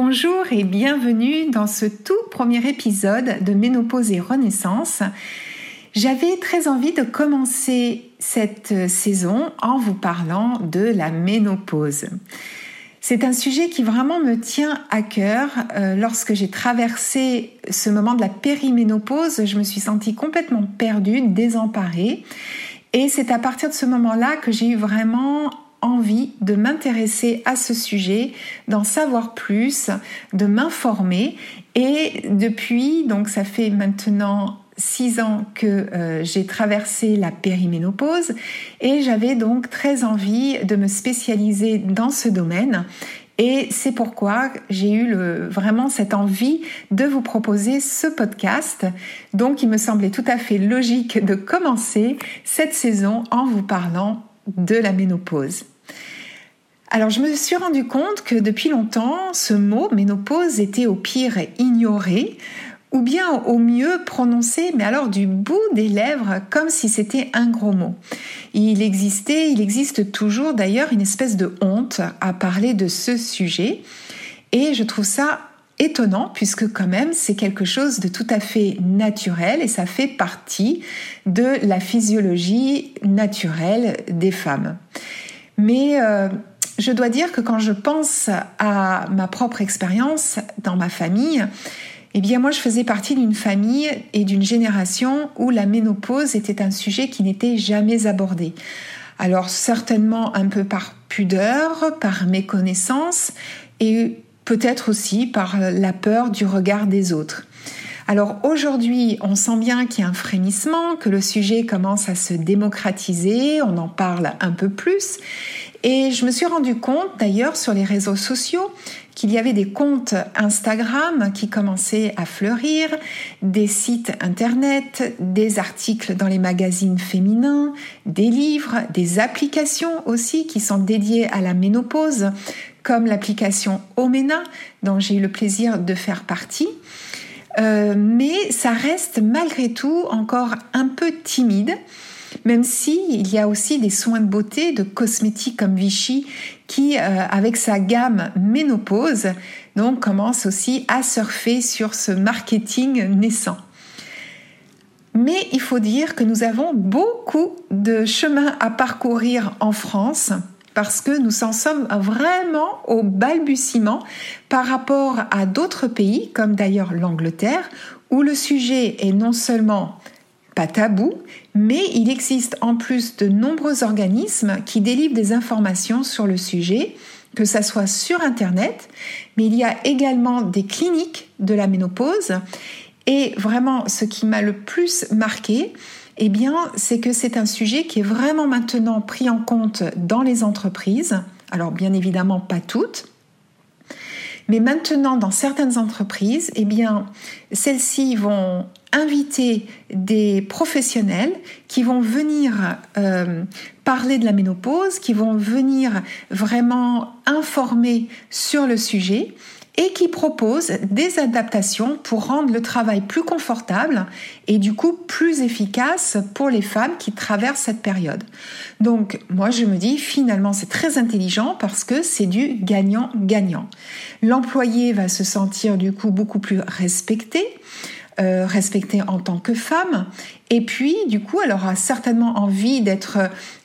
Bonjour et bienvenue dans ce tout premier épisode de Ménopause et Renaissance. J'avais très envie de commencer cette saison en vous parlant de la ménopause. C'est un sujet qui vraiment me tient à cœur. Euh, lorsque j'ai traversé ce moment de la périménopause, je me suis sentie complètement perdue, désemparée. Et c'est à partir de ce moment-là que j'ai eu vraiment envie de m'intéresser à ce sujet, d'en savoir plus, de m'informer. Et depuis, donc ça fait maintenant six ans que euh, j'ai traversé la périménopause et j'avais donc très envie de me spécialiser dans ce domaine. Et c'est pourquoi j'ai eu vraiment cette envie de vous proposer ce podcast. Donc il me semblait tout à fait logique de commencer cette saison en vous parlant de la ménopause. Alors je me suis rendu compte que depuis longtemps, ce mot ménopause était au pire ignoré ou bien au mieux prononcé, mais alors du bout des lèvres, comme si c'était un gros mot. Il existait, il existe toujours d'ailleurs une espèce de honte à parler de ce sujet, et je trouve ça étonnant puisque quand même c'est quelque chose de tout à fait naturel et ça fait partie de la physiologie naturelle des femmes. Mais euh, je dois dire que quand je pense à ma propre expérience dans ma famille, eh bien moi je faisais partie d'une famille et d'une génération où la ménopause était un sujet qui n'était jamais abordé. Alors certainement un peu par pudeur, par méconnaissance et peut-être aussi par la peur du regard des autres. Alors aujourd'hui, on sent bien qu'il y a un frémissement, que le sujet commence à se démocratiser, on en parle un peu plus. Et je me suis rendu compte d'ailleurs sur les réseaux sociaux qu'il y avait des comptes Instagram qui commençaient à fleurir, des sites internet, des articles dans les magazines féminins, des livres, des applications aussi qui sont dédiées à la ménopause, comme l'application Omena, dont j'ai eu le plaisir de faire partie. Euh, mais ça reste malgré tout encore un peu timide, même si il y a aussi des soins de beauté, de cosmétiques comme Vichy, qui, euh, avec sa gamme ménopause, donc commence aussi à surfer sur ce marketing naissant. Mais il faut dire que nous avons beaucoup de chemin à parcourir en France parce que nous en sommes vraiment au balbutiement par rapport à d'autres pays, comme d'ailleurs l'Angleterre, où le sujet est non seulement pas tabou, mais il existe en plus de nombreux organismes qui délivrent des informations sur le sujet, que ça soit sur Internet, mais il y a également des cliniques de la ménopause. Et vraiment, ce qui m'a le plus marqué, eh bien, c'est que c'est un sujet qui est vraiment maintenant pris en compte dans les entreprises. Alors, bien évidemment, pas toutes. Mais maintenant, dans certaines entreprises, eh celles-ci vont inviter des professionnels qui vont venir euh, parler de la ménopause, qui vont venir vraiment informer sur le sujet et qui propose des adaptations pour rendre le travail plus confortable et du coup plus efficace pour les femmes qui traversent cette période. Donc moi je me dis finalement c'est très intelligent parce que c'est du gagnant-gagnant. L'employé va se sentir du coup beaucoup plus respecté. euh, respectée en tant que femme. Et puis, du coup, elle aura certainement envie d'être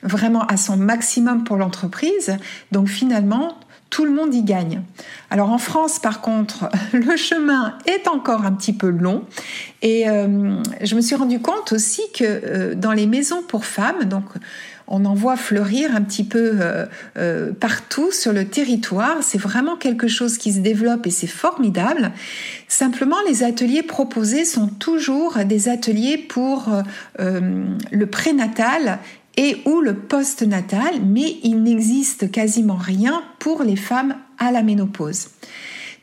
vraiment à son maximum pour l'entreprise. Donc finalement, tout le monde y gagne. Alors en France, par contre, le chemin est encore un petit peu long. Et euh, je me suis rendu compte aussi que euh, dans les maisons pour femmes, donc on en voit fleurir un petit peu euh, partout sur le territoire. C'est vraiment quelque chose qui se développe et c'est formidable. Simplement, les ateliers proposés sont toujours des ateliers pour le prénatal et ou le post-natal, mais il n'existe quasiment rien pour les femmes à la ménopause.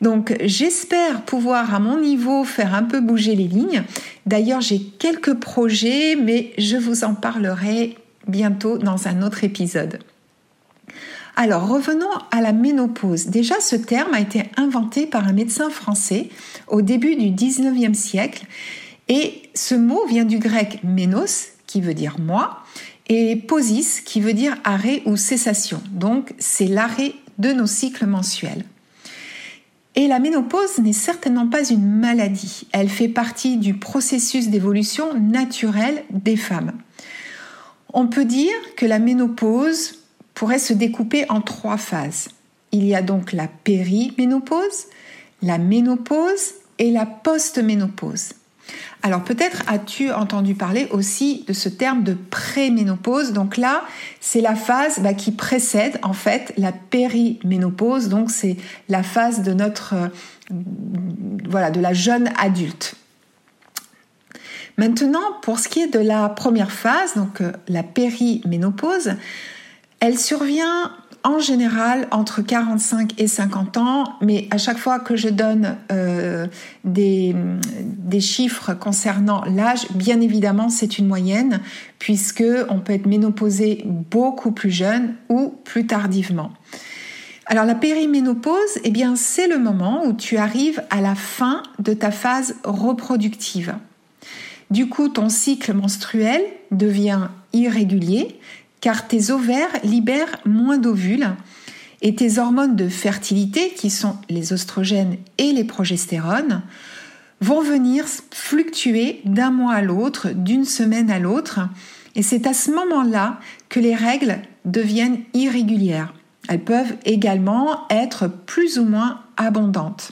Donc j'espère pouvoir à mon niveau faire un peu bouger les lignes. D'ailleurs j'ai quelques projets, mais je vous en parlerai bientôt dans un autre épisode. Alors revenons à la ménopause. Déjà ce terme a été inventé par un médecin français au début du 19e siècle et ce mot vient du grec ménos qui veut dire moi et posis qui veut dire arrêt ou cessation. Donc c'est l'arrêt de nos cycles mensuels. Et la ménopause n'est certainement pas une maladie, elle fait partie du processus d'évolution naturelle des femmes. On peut dire que la ménopause pourrait se découper en trois phases. Il y a donc la périménopause, la ménopause et la postménopause. Alors peut-être as-tu entendu parler aussi de ce terme de préménopause. Donc là, c'est la phase bah, qui précède en fait la périménopause. Donc c'est la phase de notre euh, voilà de la jeune adulte. Maintenant, pour ce qui est de la première phase, donc euh, la périménopause, elle survient en général entre 45 et 50 ans, mais à chaque fois que je donne euh, des, chiffres concernant l'âge, bien évidemment c'est une moyenne, puisque on peut être ménopausé beaucoup plus jeune ou plus tardivement. Alors la périménopause, eh bien c'est le moment où tu arrives à la fin de ta phase reproductive. Du coup, ton cycle menstruel devient irrégulier, car tes ovaires libèrent moins d'ovules et tes hormones de fertilité, qui sont les oestrogènes et les progestérones, vont venir fluctuer d'un mois à l'autre, d'une semaine à l'autre, et c'est à ce moment-là que les règles deviennent irrégulières. Elles peuvent également être plus ou moins abondantes.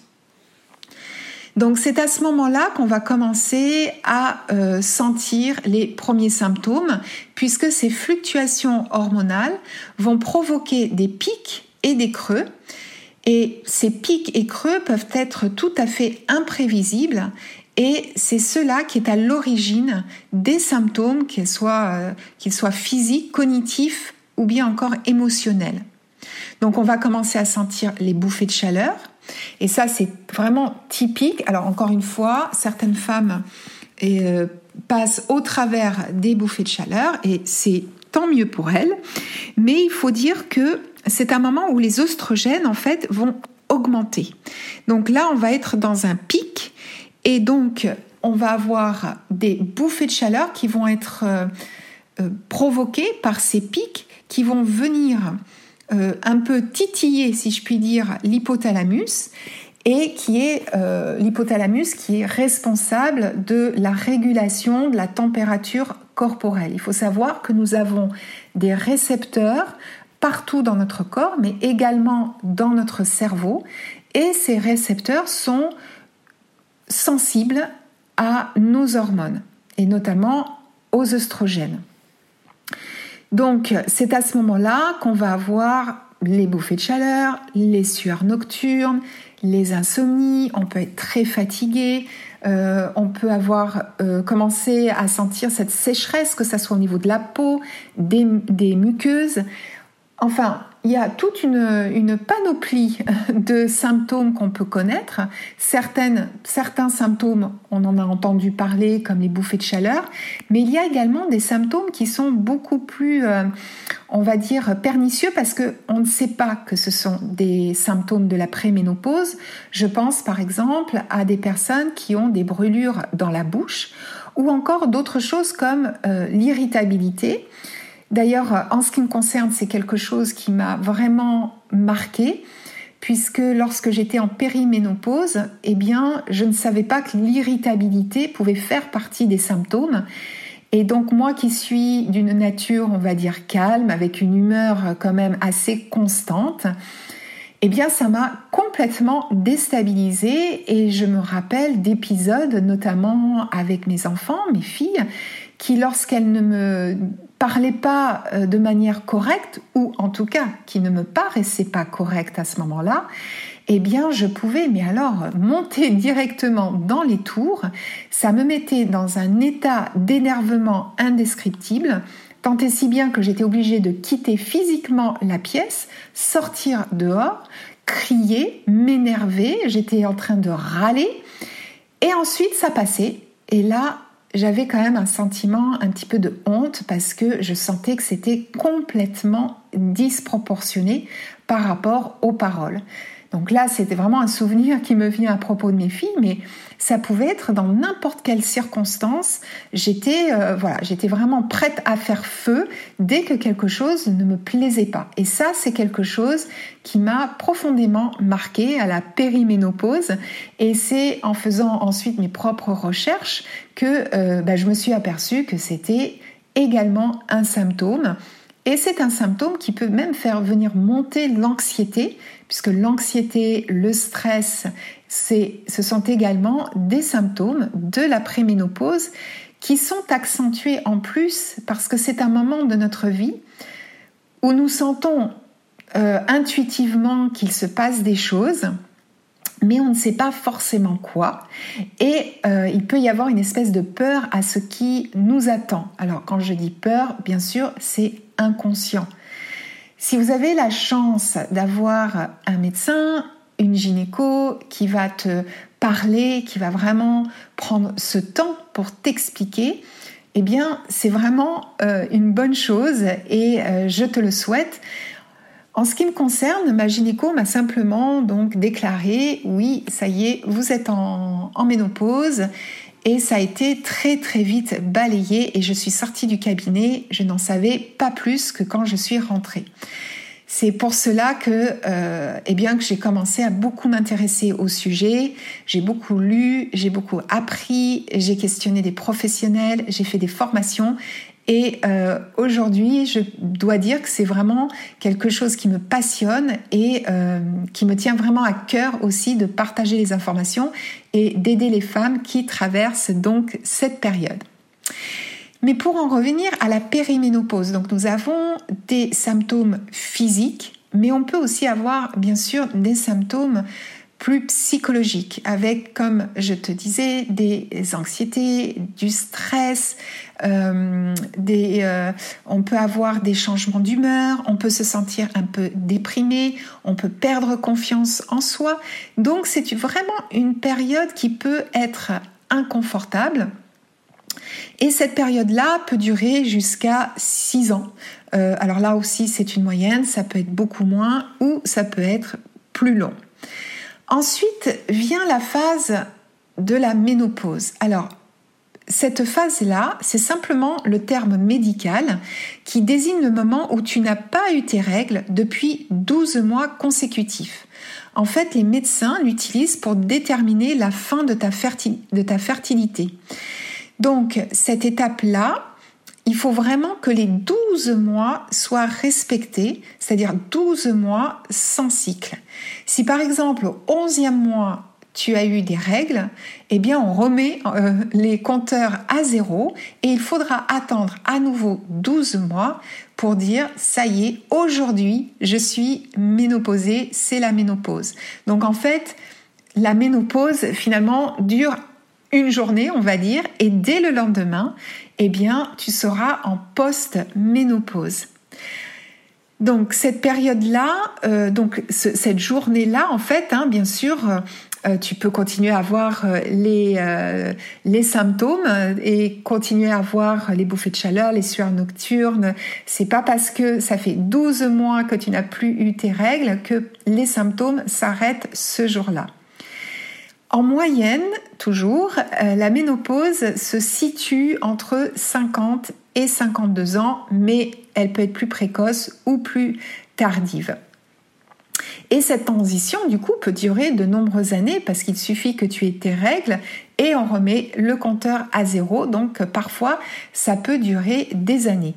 Donc c'est à ce moment-là qu'on va commencer à euh, sentir les premiers symptômes, puisque ces fluctuations hormonales vont provoquer des pics et des creux. Et ces pics et creux peuvent être tout à fait imprévisibles et c'est cela qui est à l'origine des symptômes, qu'ils soient, euh, qu'ils soient physiques, cognitifs ou bien encore émotionnels. Donc on va commencer à sentir les bouffées de chaleur, et ça, c'est vraiment typique. Alors encore une fois, certaines femmes euh, passent au travers des bouffées de chaleur et c'est tant mieux pour elles. Mais il faut dire que c'est un moment où les oestrogènes, en fait, vont augmenter. Donc là, on va être dans un pic et donc on va avoir des bouffées de chaleur qui vont être euh, euh, provoquées par ces pics qui vont venir euh, un peu titiller, si je puis dire, l'hypothalamus et qui est euh, l'hypothalamus qui est responsable de la régulation de la température corporelle. Il faut savoir que nous avons des récepteurs partout dans notre corps, mais également dans notre cerveau, et ces récepteurs sont sensibles à nos hormones, et notamment aux oestrogènes. Donc c'est à ce moment-là qu'on va avoir les bouffées de chaleur, les sueurs nocturnes, les insomnies, on peut être très fatigué, euh, on peut avoir euh, commencé à sentir cette sécheresse, que ce soit au niveau de la peau, des muqueuses. Enfin, il y a toute une, panoplie de symptômes qu'on peut connaître. Certains symptômes, on en a entendu parler, comme les bouffées de chaleur, mais il y a également des symptômes qui sont beaucoup plus, euh, on va dire, pernicieux parce qu'on ne sait pas que ce sont des symptômes de la préménopause. Je pense par exemple à des personnes qui ont des brûlures dans la bouche ou encore d'autres choses comme euh, l'irritabilité. D'ailleurs, en ce qui me concerne, c'est quelque chose qui m'a vraiment marqué puisque lorsque j'étais en périménopause, eh bien, je ne savais pas que l'irritabilité pouvait faire partie des symptômes. Et donc moi qui suis d'une nature, on va dire, calme, avec une humeur quand même assez constante, eh bien ça m'a complètement déstabilisée et je me rappelle d'épisodes, notamment avec mes enfants, mes filles, qui lorsqu'elles ne me parlaient pas euh, de manière correcte, ou en tout cas qui ne me paraissaient pas correctes à ce moment-là, eh bien je pouvais, mais alors, monter directement dans les tours. Ça me mettait dans un état d'énervement indescriptible, tant et si bien que j'étais obligée de quitter physiquement la pièce, sortir dehors, crier, m'énerver, j'étais en train de râler, et ensuite ça passait, et là, j'avais quand même un sentiment un petit peu de honte parce que je sentais que c'était complètement disproportionné par rapport aux paroles. Donc là, c'était vraiment un souvenir qui me vient à propos de mes filles, mais ça pouvait être dans n'importe quelle circonstance. J'étais euh, voilà, j'étais vraiment prête à faire feu dès que quelque chose ne me plaisait pas. Et ça, c'est quelque chose qui m'a profondément marqué à la périménopause. Et c'est en faisant ensuite mes propres recherches que euh, bah, je me suis aperçue que c'était également un symptôme et c'est un symptôme qui peut même faire venir monter l'anxiété, puisque l'anxiété, le stress, ce sont également des symptômes de la préménopause qui sont accentués en plus parce que c'est un moment de notre vie où nous sentons euh, intuitivement qu'il se passe des choses, mais on ne sait pas forcément quoi. Et euh, il peut y avoir une espèce de peur à ce qui nous attend. Alors quand je dis peur, bien sûr, c'est inconscient. Si vous avez la chance d'avoir un médecin, une gynéco qui va te parler, qui va vraiment prendre ce temps pour t'expliquer, eh bien, c'est vraiment euh, une bonne chose et euh, je te le souhaite. En ce qui me concerne, ma gynéco m'a simplement donc déclaré oui, ça y est, vous êtes en, en ménopause et ça a été très très vite balayé et je suis sortie du cabinet, je n'en savais pas plus que quand je suis rentrée. C'est pour cela que, euh, eh que j'ai commencé à beaucoup m'intéresser au sujet. J'ai beaucoup lu, j'ai beaucoup appris, j'ai questionné des professionnels, j'ai fait des formations et euh, aujourd'hui, je dois dire que c'est vraiment quelque chose qui me passionne et euh, qui me tient vraiment à cœur aussi de partager les informations et d'aider les femmes qui traversent donc cette période. Mais pour en revenir à la périménopause, donc nous avons des symptômes physiques, mais on peut aussi avoir bien sûr des symptômes plus psychologique, avec, comme je te disais, des anxiétés, du stress, euh, des, euh, on peut avoir des changements d'humeur, on peut se sentir un peu déprimé, on peut perdre confiance en soi. Donc c'est vraiment une période qui peut être inconfortable. Et cette période-là peut durer jusqu'à 6 ans. Euh, alors là aussi, c'est une moyenne, ça peut être beaucoup moins ou ça peut être plus long. Ensuite vient la phase de la ménopause. Alors, cette phase-là, c'est simplement le terme médical qui désigne le moment où tu n'as pas eu tes règles depuis 12 mois consécutifs. En fait, les médecins l'utilisent pour déterminer la fin de ta, de ta fertilité. Donc, cette étape-là, il faut vraiment que les 12 mois soient respectés, c'est-à-dire 12 mois sans cycle. Si par exemple au 11e mois, tu as eu des règles, eh bien on remet euh, les compteurs à zéro et il faudra attendre à nouveau 12 mois pour dire ça y est, aujourd'hui je suis ménopausée, c'est la ménopause. Donc en fait, la ménopause finalement dure une journée, on va dire, et dès le lendemain, eh bien, tu seras en post-ménopause. Donc cette période-là, euh, donc cette journée-là, en fait, hein, bien sûr, euh, tu peux continuer à avoir euh, les, les symptômes et continuer à avoir les bouffées de chaleur, les sueurs nocturnes. C'est pas parce que ça fait 12 mois que tu n'as plus eu tes règles que les symptômes s'arrêtent ce jour-là. En moyenne, toujours, euh, la ménopause se situe entre 50 et 52 ans, mais elle peut être plus précoce ou plus tardive. Et cette transition, du coup, peut durer de nombreuses années parce qu'il suffit que tu aies tes règles et on remet le compteur à zéro. Donc parfois, ça peut durer des années.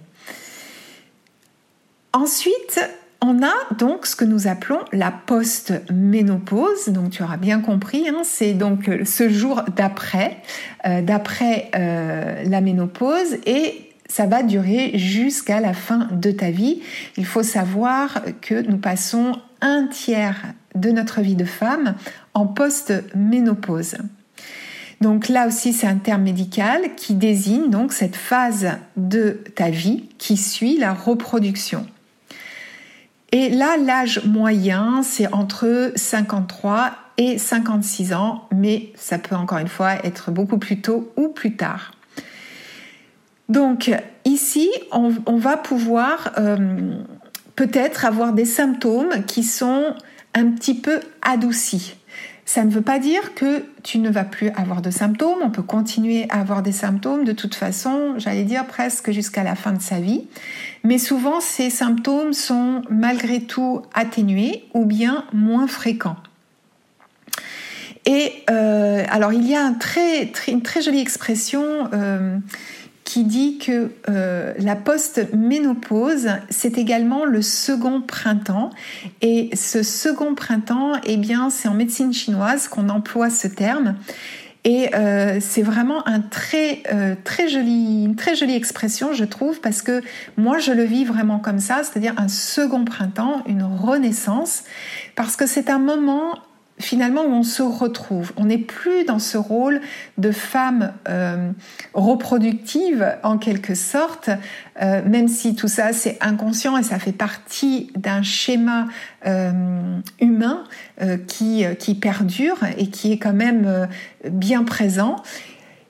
Ensuite, on a donc ce que nous appelons la post-ménopause. Donc tu auras bien compris, hein, c'est donc ce jour d'après, euh, d'après euh, la ménopause et ça va durer jusqu'à la fin de ta vie. Il faut savoir que nous passons un tiers de notre vie de femme en post-ménopause. Donc là aussi, c'est un terme médical qui désigne donc cette phase de ta vie qui suit la reproduction. Et là, l'âge moyen, c'est entre 53 et 56 ans, mais ça peut encore une fois être beaucoup plus tôt ou plus tard. Donc ici, on, va pouvoir euh, peut-être avoir des symptômes qui sont un petit peu adoucis. Ça ne veut pas dire que tu ne vas plus avoir de symptômes, on peut continuer à avoir des symptômes de toute façon, j'allais dire presque jusqu'à la fin de sa vie, mais souvent ces symptômes sont malgré tout atténués ou bien moins fréquents. Et euh, alors il y a une très jolie expression euh, qui dit que euh, la post-ménopause, c'est également le second printemps. Et ce second printemps, eh bien, c'est en médecine chinoise qu'on emploie ce terme. Et euh, c'est vraiment un très euh, très joli, une très jolie expression, je trouve, parce que moi je le vis vraiment comme ça, c'est-à-dire un second printemps, une renaissance, parce que c'est un moment finalement où on se retrouve. On n'est plus dans ce rôle de femme euh, reproductive en quelque sorte, euh, même si tout ça c'est inconscient et ça fait partie d'un schéma euh, humain qui, qui perdure et qui est quand même bien présent.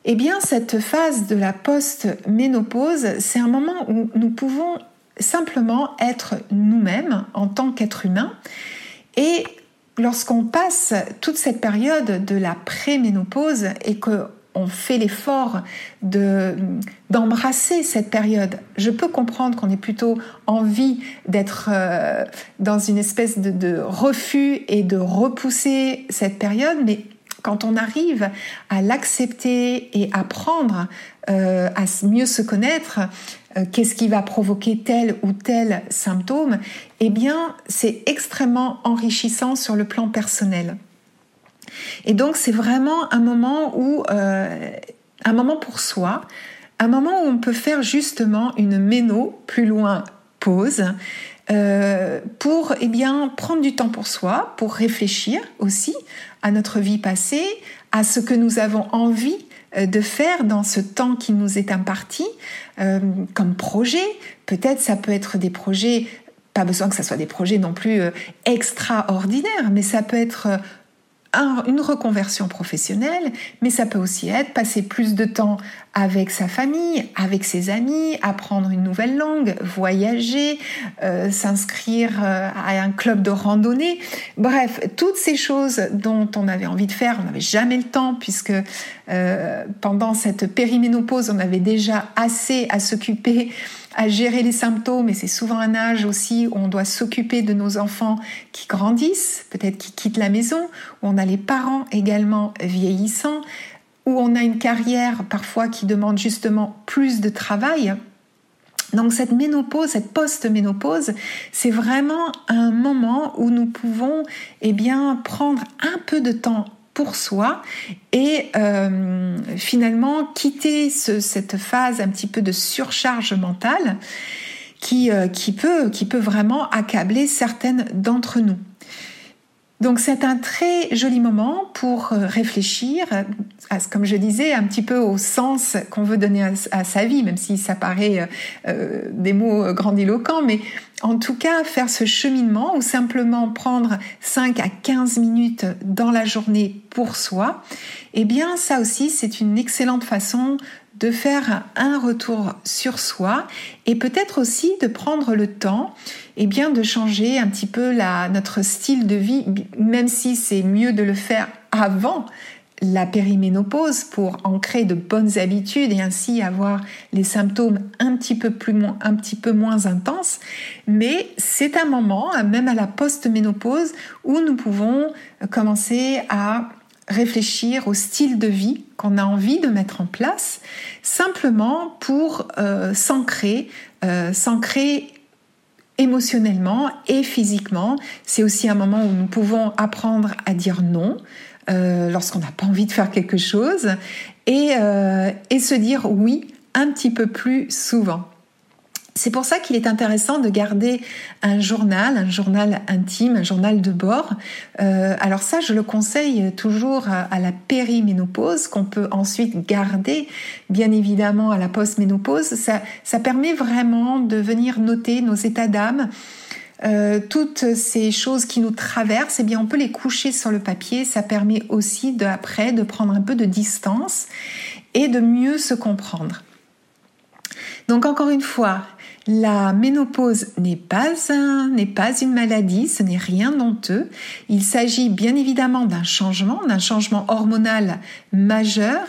Eh bien, cette phase de la post-ménopause, c'est un moment où nous pouvons simplement être nous-mêmes en tant qu'être humain et lorsqu'on passe toute cette période de la préménopause et que on fait l'effort de d'embrasser cette période. Je peux comprendre qu'on ait plutôt envie d'être euh, dans une espèce de, refus et de repousser cette période, mais quand on arrive à l'accepter et apprendre euh, à mieux se connaître, euh, qu'est-ce qui va provoquer tel ou tel symptôme, eh bien, c'est extrêmement enrichissant sur le plan personnel. Et donc, c'est vraiment un moment où, euh, un moment pour soi, un moment où on peut faire justement une méno plus loin pause. Euh, pour eh bien prendre du temps pour soi, pour réfléchir aussi à notre vie passée, à ce que nous avons envie euh, de faire dans ce temps qui nous est imparti euh, comme projet. Peut-être ça peut être des projets, pas besoin que ce soit des projets non plus extraordinaires, mais ça peut être une reconversion professionnelle, mais ça peut aussi être passer plus de temps avec sa famille, avec ses amis, apprendre une nouvelle langue, voyager, euh, s'inscrire euh, à un club de randonnée. Bref, toutes ces choses dont on avait envie de faire, on n'avait jamais le temps puisque euh, pendant cette périménopause, on avait déjà assez à s'occuper à gérer les symptômes et c'est souvent un âge aussi où on doit s'occuper de nos enfants qui grandissent, peut-être qui quittent la maison, où on a les parents également vieillissants, où on a une carrière parfois qui demande justement plus de travail. Donc cette ménopause, cette post-ménopause, c'est vraiment un moment où nous pouvons eh bien prendre un peu de temps pour soi et euh, finalement quitter cette phase un petit peu de surcharge mentale qui, euh, qui, peut, qui peut vraiment accabler certaines d'entre nous. Donc c'est un très joli moment pour euh, réfléchir, à, comme je disais, un petit peu au sens qu'on veut donner à, sa vie, même si ça paraît des mots grandiloquents, mais en tout cas faire ce cheminement ou simplement prendre 5 à 15 minutes dans la journée pour soi, eh bien ça aussi c'est une excellente façon de faire un retour sur soi et peut-être aussi de prendre le temps et eh bien de changer un petit peu notre style de vie, même si c'est mieux de le faire avant la périménopause pour ancrer de bonnes habitudes et ainsi avoir les symptômes un petit peu, moins intenses. Mais c'est un moment, même à la post-ménopause, où nous pouvons commencer à réfléchir au style de vie qu'on a envie de mettre en place, simplement pour euh, s'ancrer, euh, s'ancrer émotionnellement et physiquement. C'est aussi un moment où nous pouvons apprendre à dire non euh, lorsqu'on n'a pas envie de faire quelque chose et, et se dire oui un petit peu plus souvent. C'est pour ça qu'il est intéressant de garder un journal, un journal intime, un journal de bord. Euh, alors ça, je le conseille toujours à, la périménopause, qu'on peut ensuite garder, bien évidemment, à la postménopause. Ça, ça permet vraiment de venir noter nos états d'âme. Euh, toutes ces choses qui nous traversent, eh bien, on peut les coucher sur le papier. Ça permet aussi de, après de prendre un peu de distance et de mieux se comprendre. Donc encore une fois, la ménopause n'est pas, pas une maladie, ce n'est rien d'honteux. Il s'agit bien évidemment d'un changement, d'un changement hormonal majeur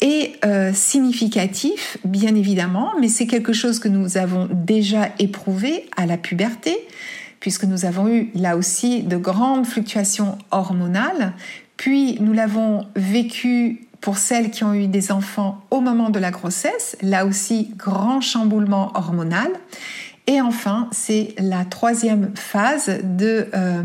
et euh, significatif, bien évidemment, mais c'est quelque chose que nous avons déjà éprouvé à la puberté, puisque nous avons eu là aussi de grandes fluctuations hormonales, puis nous l'avons vécu pour celles qui ont eu des enfants au moment de la grossesse, là aussi grand chamboulement hormonal. Et enfin, c'est la troisième phase de, euh,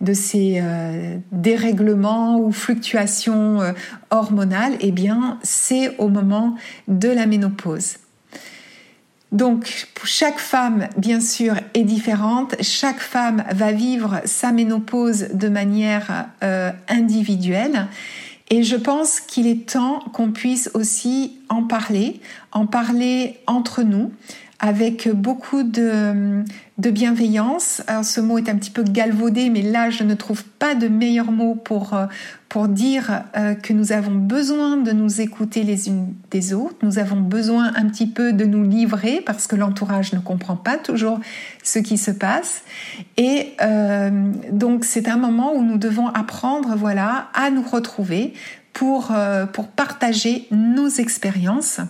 de ces euh, dérèglements ou fluctuations euh, hormonales. Eh bien, c'est au moment de la ménopause. Donc, chaque femme, bien sûr, est différente. Chaque femme va vivre sa ménopause de manière individuelle. Et je pense qu'il est temps qu'on puisse aussi en parler, en parler entre nous, avec beaucoup de, bienveillance. Alors ce mot est un petit peu galvaudé, mais là je ne trouve pas de meilleur mot pour, euh, pour dire euh, que nous avons besoin de nous écouter les unes des autres, nous avons besoin un petit peu de nous livrer parce que l'entourage ne comprend pas toujours ce qui se passe. Et euh, donc c'est un moment où nous devons apprendre voilà, à nous retrouver pour, pour partager nos expériences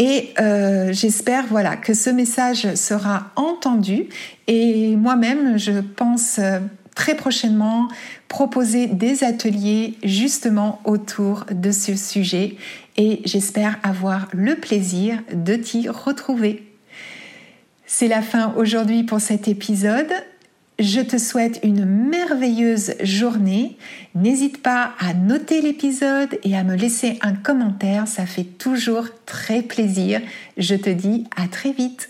et euh, j'espère voilà que ce message sera entendu. Et moi-même, je pense euh, très prochainement proposer des ateliers justement autour de ce sujet. Et j'espère avoir le plaisir de t'y retrouver. C'est la fin aujourd'hui pour cet épisode. Je te souhaite une merveilleuse journée. N'hésite pas à noter l'épisode et à me laisser un commentaire, ça fait toujours très plaisir. Je te dis à très vite.